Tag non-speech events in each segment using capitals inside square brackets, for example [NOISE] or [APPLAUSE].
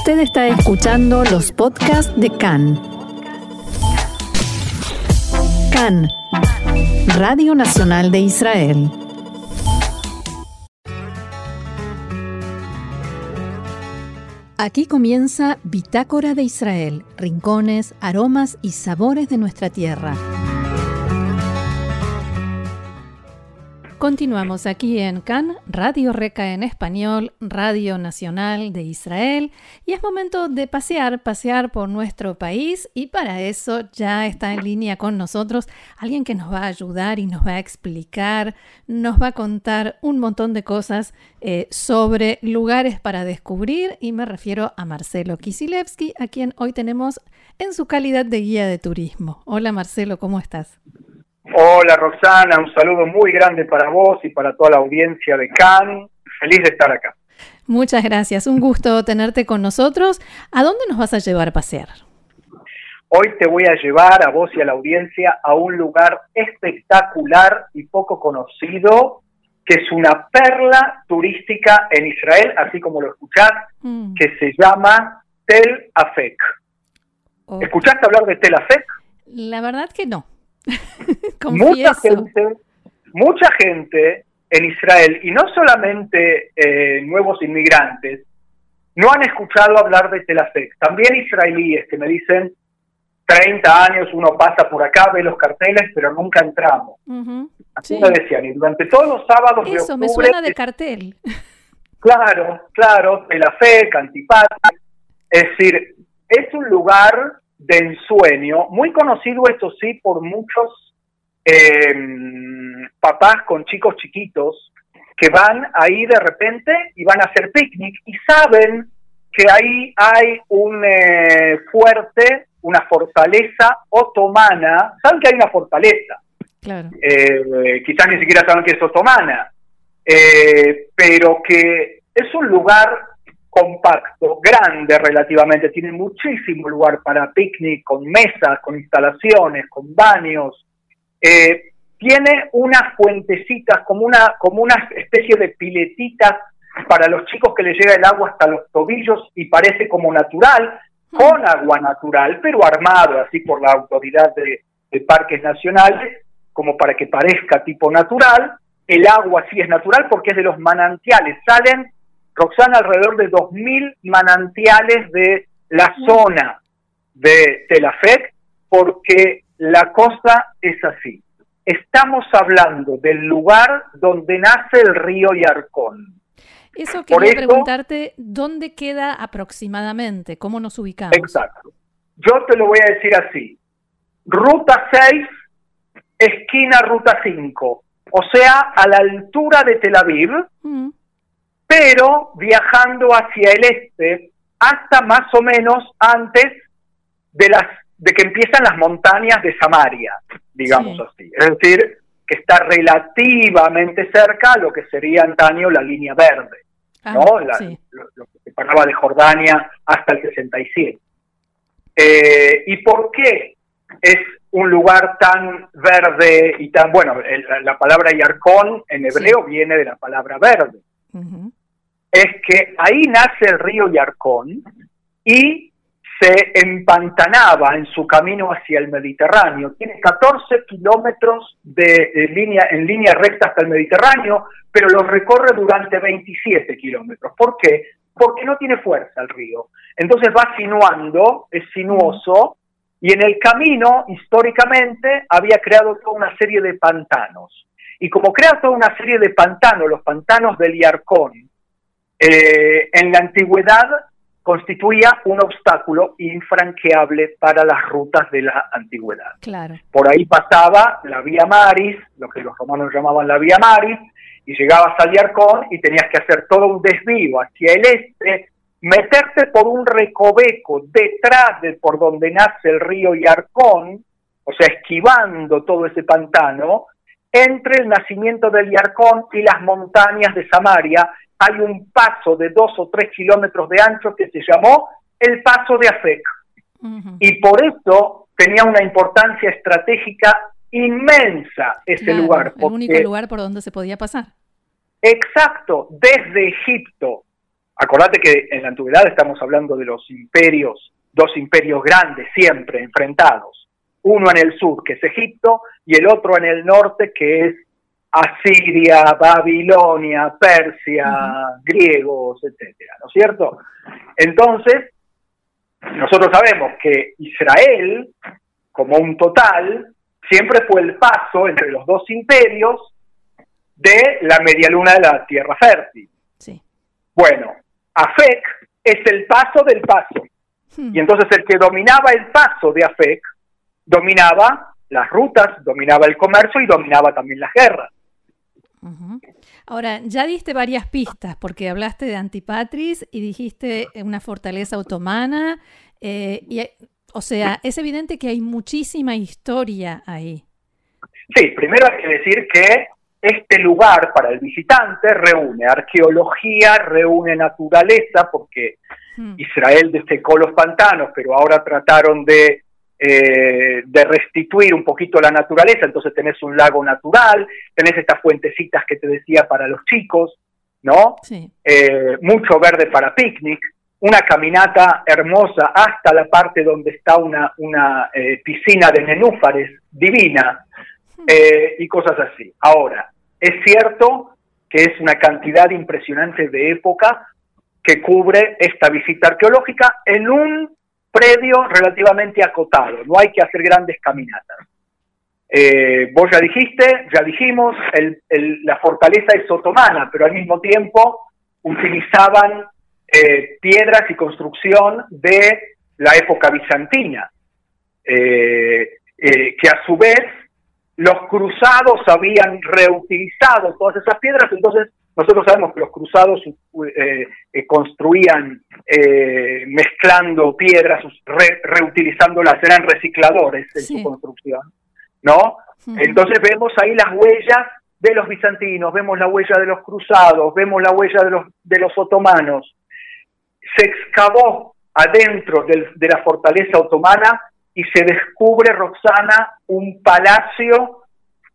Usted está escuchando los podcasts de CAN. CAN, Radio Nacional de Israel. Aquí comienza Bitácora de Israel, rincones, aromas y sabores de nuestra tierra. Continuamos aquí en CAN, Radio Reca en español, Radio Nacional de Israel, y es momento de pasear, pasear por nuestro país, y para eso ya está en línea con nosotros alguien que nos va a ayudar y nos va a explicar, nos va a contar un montón de cosas eh, sobre lugares para descubrir, y me refiero a Marcelo Kisilevsky, a quien hoy tenemos en su calidad de guía de turismo. Hola Marcelo, ¿cómo estás? Hola Roxana, un saludo muy grande para vos y para toda la audiencia de Cannes. Feliz de estar acá. Muchas gracias, un gusto tenerte con nosotros. ¿A dónde nos vas a llevar a pasear? Hoy te voy a llevar a vos y a la audiencia a un lugar espectacular y poco conocido, que es una perla turística en Israel, así como lo escuchás, mm. que se llama Tel Afek. ¿Escuchaste hablar de Tel Afek? La verdad que no. [LAUGHS] mucha gente, mucha gente en Israel, y no solamente eh, nuevos inmigrantes, no han escuchado hablar de Telafec. También israelíes que me dicen, 30 años uno pasa por acá, ve los carteles, pero nunca entramos. Así me decían, y durante todos los sábados Eso, de octubre... me suena de cartel. Claro, claro, Telafec, Antipati. Es decir, es un lugar de ensueño, muy conocido esto sí por muchos eh, papás con chicos chiquitos que van ahí de repente y van a hacer picnic y saben que ahí hay un eh, fuerte, una fortaleza otomana, saben que hay una fortaleza, eh, quizás ni siquiera saben que es otomana, pero que es un lugar compacto, grande relativamente, tiene muchísimo lugar para picnic, con mesas, con instalaciones, con baños. Eh, tiene unas fuentecitas, como una, como una especie de piletitas para los chicos que les llega el agua hasta los tobillos y parece como natural, con agua natural, pero armado así por la autoridad de, de parques nacionales, como para que parezca tipo natural. El agua sí es natural porque es de los manantiales, salen Roxana, alrededor de 2.000 manantiales de la zona de Telafec, porque la cosa es así. Estamos hablando del lugar donde nace el río Yarcón. Eso quería preguntarte, ¿dónde queda aproximadamente? ¿Cómo nos ubicamos? Exacto. Yo te lo voy a decir así. Ruta 6, esquina Ruta 5. O sea, a la altura de Tel Aviv, mm pero viajando hacia el este hasta más o menos antes de las de que empiezan las montañas de Samaria, digamos así. Es decir, que está relativamente cerca a lo que sería antaño la línea verde, ah, ¿no? lo, que separaba de Jordania hasta el 67. Eh, ¿Y por qué es un lugar tan verde y tan, bueno, la palabra Yarkon en hebreo viene de la palabra verde es que ahí nace el río Yarcón y se empantanaba en su camino hacia el Mediterráneo. Tiene 14 kilómetros de, línea, en línea recta hasta el Mediterráneo, pero lo recorre durante 27 kilómetros. ¿Por qué? Porque no tiene fuerza el río. Entonces va sinuando, es sinuoso, y en el camino, históricamente, había creado toda una serie de pantanos. Y como crea toda una serie de pantanos, los pantanos del Yarcón, eh, en la antigüedad constituía un obstáculo infranqueable para las rutas de la antigüedad. Claro. Por ahí pasaba la vía Maris, lo que los romanos llamaban la vía Maris, y llegabas al Yarcón y tenías que hacer todo un desvío hacia el este, meterte por un recoveco detrás de por donde nace el río Yarcón, o sea, esquivando todo ese pantano, entre el nacimiento del Yarcón y las montañas de Samaria, hay un paso de dos o tres kilómetros de ancho que se llamó el paso de Afec. Y por eso tenía una importancia estratégica inmensa ese lugar. El único lugar por donde se podía pasar. Exacto, desde Egipto Acordate que en la antigüedad estamos hablando de los imperios, dos imperios grandes siempre enfrentados. Uno en el sur, que es Egipto, y el otro en el norte, que es Asiria, Babilonia, Persia, griegos, etcétera, ¿no es cierto? Entonces, nosotros sabemos que Israel, como un total, siempre fue el paso entre los dos imperios de la media luna de la tierra fértil. Sí. Bueno, Afec es el paso del paso. Hmm. Y entonces el que dominaba el paso de Afec dominaba las rutas, dominaba el comercio y dominaba también las guerras. Ahora, ya diste varias pistas, porque hablaste de Antipatris y dijiste una fortaleza otomana, eh, y, o sea, es evidente que hay muchísima historia ahí. Sí, primero hay que decir que este lugar para el visitante reúne arqueología, reúne naturaleza, porque hmm. Israel destecó los pantanos, pero ahora trataron de, eh, de restituir un poquito la naturaleza, entonces tenés un lago natural, tenés estas fuentecitas que te decía para los chicos, ¿no? Eh, mucho verde para picnic, una caminata hermosa hasta la parte donde está una, una eh, piscina de nenúfares divina, eh, y cosas así. Ahora, es cierto que es una cantidad impresionante de época que cubre esta visita arqueológica en un predio relativamente acotado, no hay que hacer grandes caminatas. Eh, vos ya dijiste, ya dijimos, la fortaleza es otomana, pero al mismo tiempo utilizaban eh, piedras y construcción de la época bizantina, que a su vez los cruzados habían reutilizado todas esas piedras, entonces nosotros sabemos que los cruzados eh, eh, construían eh, mezclando piedras, reutilizándolas, eran recicladores en su construcción, ¿no? Entonces vemos ahí las huellas de los bizantinos, vemos la huella de los cruzados, vemos la huella de los, de los otomanos. Se excavó adentro de la fortaleza otomana y se descubre, Roxana, un palacio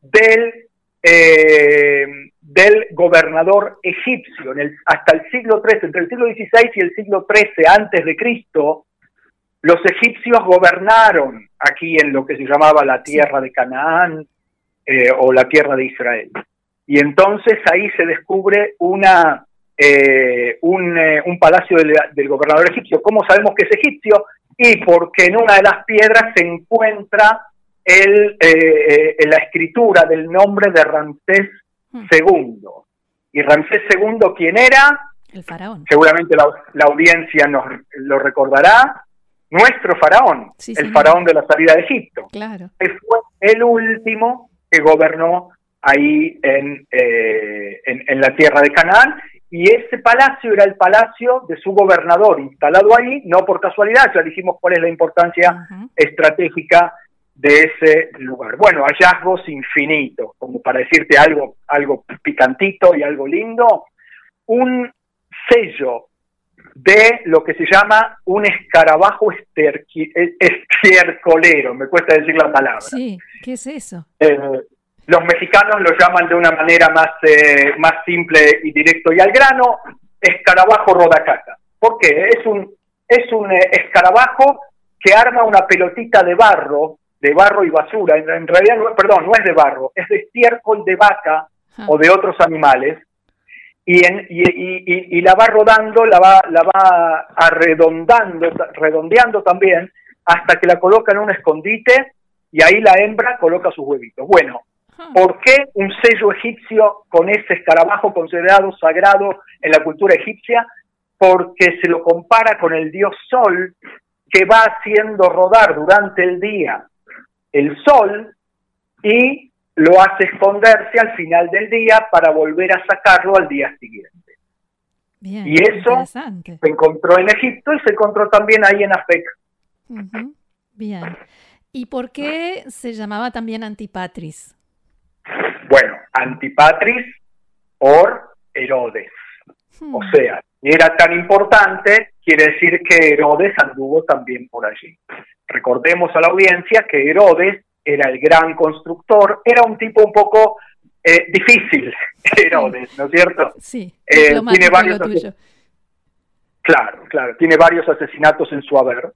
del, eh, del gobernador egipcio. En el, hasta el siglo XIII, entre el siglo XVI y el siglo XIII antes de Cristo, los egipcios gobernaron aquí en lo que se llamaba la tierra de Canaán eh, o la tierra de Israel. Y entonces ahí se descubre una, eh, un, un, palacio del, del, gobernador egipcio. ¿Cómo sabemos que es egipcio? y porque en una de las piedras se encuentra el, eh, eh, la escritura del nombre de Ramsés Hmm. ¿Y Ramsés II quién era? El faraón. Seguramente la, audiencia nos lo recordará. Nuestro faraón, el faraón de la salida de Egipto. Claro. fue el último que gobernó ahí en, eh, en, en, la tierra de Canaán y ese palacio era el palacio de su gobernador, instalado ahí, no por casualidad, ya dijimos cuál es la importancia estratégica de ese lugar. Bueno, hallazgos infinitos, como para decirte algo, algo picantito y algo lindo, un sello de lo que se llama un escarabajo estiercolero, me cuesta decir la palabra. Sí, ¿qué es eso? Eh, los mexicanos lo llaman de una manera más, eh, más simple y directo y al grano, escarabajo rodacaca. ¿Por qué? Es un, es un eh, escarabajo que arma una pelotita de barro, de barro y basura. En, realidad, perdón, no es de barro, es de estiércol de vaca o de otros animales. Y, en, y, y, y, la va rodando, la va, la va arredondando, redondeando también, hasta que la coloca en un escondite y ahí la hembra coloca sus huevitos. Bueno, ¿Por qué un sello egipcio con ese escarabajo considerado sagrado en la cultura egipcia? Porque se lo compara con el dios Sol que va haciendo rodar durante el día el sol y lo hace esconderse al final del día para volver a sacarlo al día siguiente. y eso se encontró en Egipto y se encontró también ahí en Afec. Bien. ¿Y por qué se llamaba también Antipatris? Bueno, Antipatris por Herodes. O hmm. sea, era tan importante, quiere decir que Herodes anduvo también por allí. Recordemos a la audiencia que Herodes era el gran constructor, era un tipo un poco eh, difícil, [LAUGHS] Herodes, ¿no es cierto? Sí, eh, tiene varios claro, tiene varios asesinatos en su haber,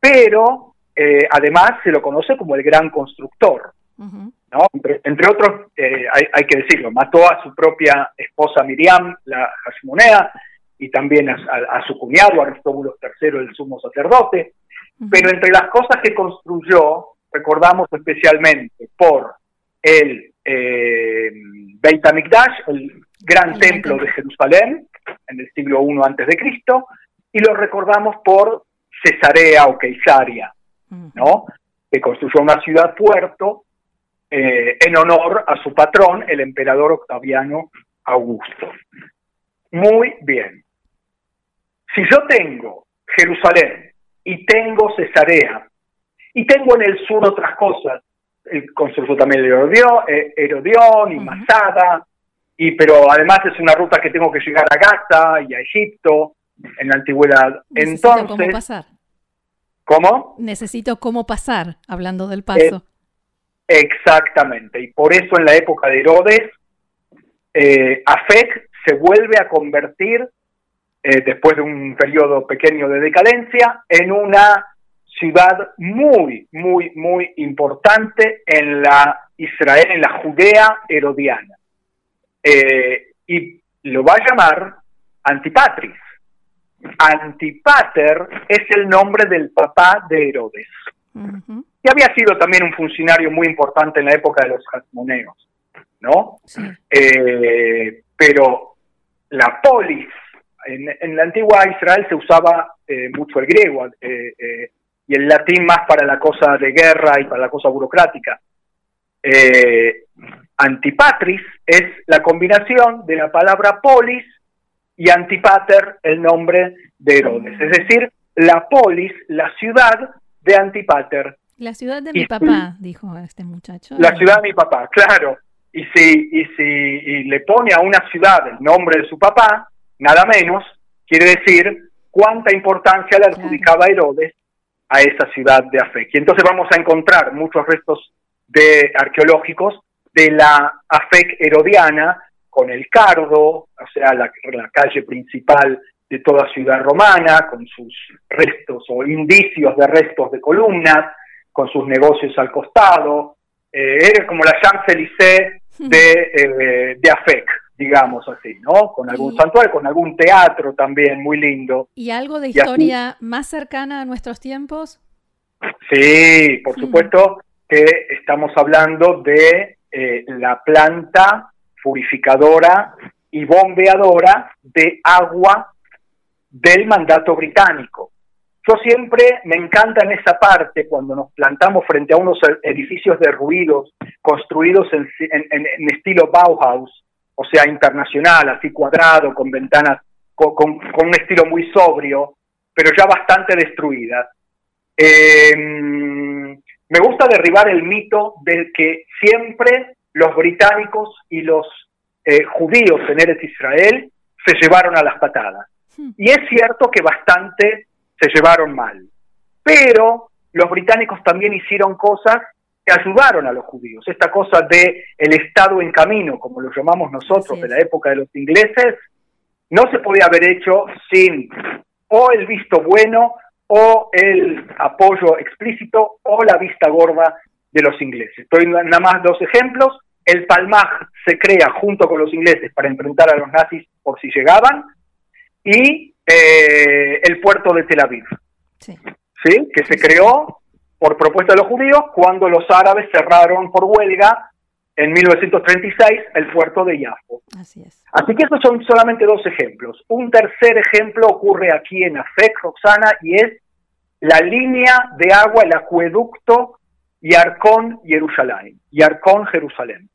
pero eh, además se lo conoce como el gran constructor. ¿no? Entre, otros, hay, que decirlo, mató a su propia esposa Miriam, la Hashmonea, y también a, su cuñado, Aristóbulo III, el sumo sacerdote. Pero entre las cosas que construyó, recordamos especialmente por el eh, Beit HaMikdash, el gran templo de Jerusalén, en el siglo I antes de Cristo, y lo recordamos por Cesarea o Keisaria, ¿no? que construyó una ciudad puerto eh, en honor a su patrón, el emperador Octaviano Augusto. Muy bien. Si yo tengo Jerusalén y tengo Cesarea y tengo en el sur otras cosas, el construyó también Herodión, eh, Herodión y Masada, y pero además es una ruta que tengo que llegar a Gaza y a Egipto en la antigüedad. Necesito Entonces, cómo pasar. ¿Cómo? Necesito cómo pasar, hablando del paso. exactamente, y por eso en la época de Herodes, eh, Afec se vuelve a convertir, eh, después de un periodo pequeño de decadencia, en una ciudad muy, muy, muy importante en la Israel, en la Judea herodiana. Eh, y lo va a llamar Antipatris. Antipater es el nombre del papá de Herodes, y había sido también un funcionario muy importante en la época de los Hasmoneos, ¿no? Eh, pero la polis, en, la antigua Israel se usaba eh, mucho el griego, y el latín más para la cosa de guerra y para la cosa burocrática. Eh, antipatris es la combinación de la palabra polis y antipater, el nombre de Herodes. Es decir, la polis, la ciudad de Antipater. La ciudad de mi papá, dijo este muchacho. La ciudad de mi papá, claro. Y si, y si le pone a una ciudad el nombre de su papá, nada menos, quiere decir cuánta importancia le adjudicaba Herodes a esa ciudad de Afec. Y entonces vamos a encontrar muchos restos de arqueológicos de la Afec herodiana con el Cardo, o sea, la, calle principal de toda ciudad romana, con sus restos o indicios de restos de columnas, con sus negocios al costado. Eh, era como la Champs-Élysées de, [LAUGHS] eh, de Afec, digamos así, ¿no? Con algún santuario, con algún teatro también muy lindo. ¿Y algo de historia más cercana a nuestros tiempos? Sí, por supuesto que estamos hablando de eh, la planta purificadora y bombeadora de agua del mandato británico. Yo siempre me encanta en esa parte cuando nos plantamos frente a unos edificios derruidos construidos en estilo Bauhaus, o sea, internacional, así cuadrado, con ventanas, con, un estilo muy sobrio, pero ya bastante destruida. Eh, me gusta derribar el mito de que siempre los británicos y los eh, judíos en Eretz Israel se llevaron a las patadas. Hmm. Y es cierto que bastante se llevaron mal. Pero los británicos también hicieron cosas ayudaron a los judíos. Esta cosa de el Estado en camino, como lo llamamos nosotros de la época de los ingleses, no se podía haber hecho sin o el visto bueno o el apoyo explícito o la vista gorda de los ingleses. Estoy nada más dos ejemplos. El Palmaj se crea junto con los ingleses para enfrentar a los nazis por si llegaban y eh, el puerto de Tel Aviv, sí. ¿sí? que se creó por propuesta de los judíos cuando los árabes cerraron por huelga en 1936 el puerto de Yafo. Así es. Así que estos son solamente dos ejemplos. Un tercer ejemplo ocurre aquí en Afek, Roxana, y es la línea de agua, el acueducto Yarcón, Jerusalén. Yarcón, Jerusalén.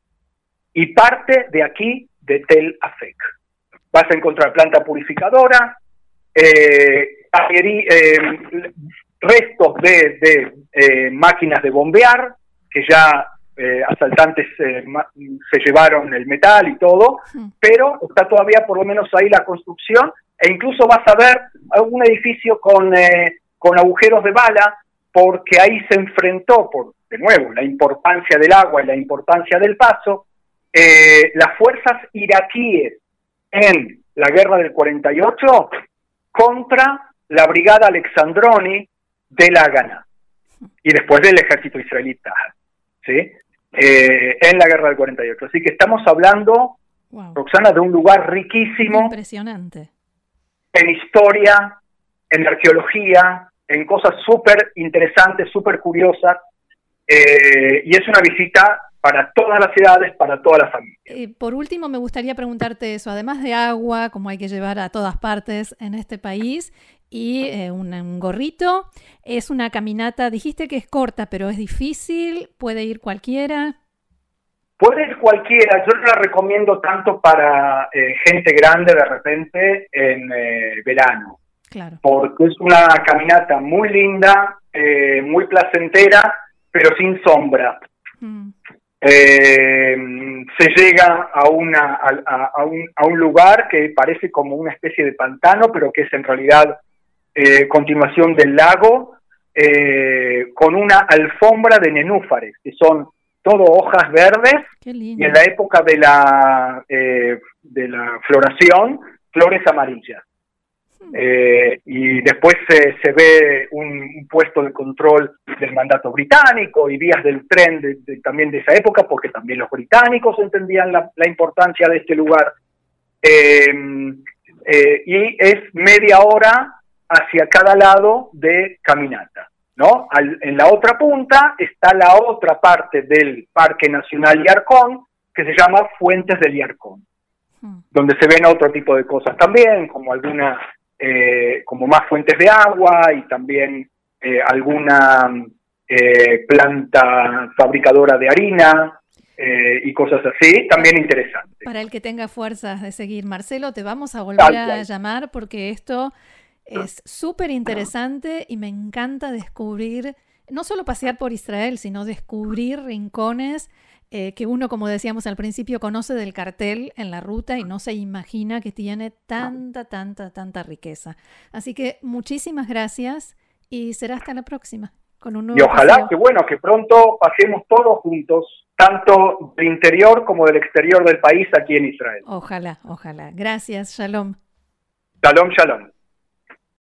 Y parte de aquí de Tel Afek. Vas a encontrar planta purificadora, eh, eh restos de, eh, máquinas de bombear, que ya eh, asaltantes eh, se llevaron el metal y todo, pero está todavía por lo menos ahí la construcción, e incluso vas a ver algún edificio con, con agujeros de bala, porque ahí se enfrentó, por de nuevo, la importancia del agua y la importancia del paso, las fuerzas iraquíes en la guerra del 48 contra la brigada Alexandroni de la Haganah y después del ejército israelita, ¿sí? Eh, en la guerra del 48. Así que estamos hablando, Roxana, de un lugar riquísimo. Impresionante. En historia, en arqueología, en cosas súper interesantes, súper curiosas. Eh, y es una visita para todas las ciudades, para todas las familias. Eh, por último, me gustaría preguntarte eso, además de agua, como hay que llevar a todas partes en este país, y eh, un, gorrito, es una caminata, dijiste que es corta, pero es difícil, puede ir cualquiera. Puede ir cualquiera, yo la recomiendo tanto para eh, gente grande de repente en verano. Claro. Porque es una caminata muy linda, muy placentera, pero sin sombra. Mm eh, se llega a, una, a, un, a, un, lugar que parece como una especie de pantano, pero que es en realidad eh, continuación del lago, eh, con una alfombra de nenúfares, que son todo hojas verdes, y en la época de la, eh, de la floración, flores amarillas. Eh, y después se ve un, puesto de control del mandato británico y vías del tren también de esa época, porque también los británicos entendían la, importancia de este lugar. Eh, y es media hora hacia cada lado de caminata. ¿no? en la otra punta está la otra parte del Parque Nacional Yarcón, que se llama Fuentes del Yarcón, hmm. donde se ven otro tipo de cosas también, como alguna eh, como más fuentes de agua y también eh, alguna eh, planta fabricadora de harina y cosas así, también interesante. Para el que tenga fuerzas de seguir, Marcelo, te vamos a volver a llamar porque esto es súper interesante y me encanta descubrir, no solo pasear por Israel, sino descubrir rincones eh, que uno, como decíamos al principio, conoce del cartel en la ruta y no se imagina que tiene tanta, tanta, tanta riqueza. Así que muchísimas gracias y será hasta la próxima. Con un nuevo y ojalá que bueno, que pronto pasemos todos juntos, tanto del interior como del exterior del país aquí en Israel. Ojalá, ojalá. Gracias, shalom. Shalom, shalom.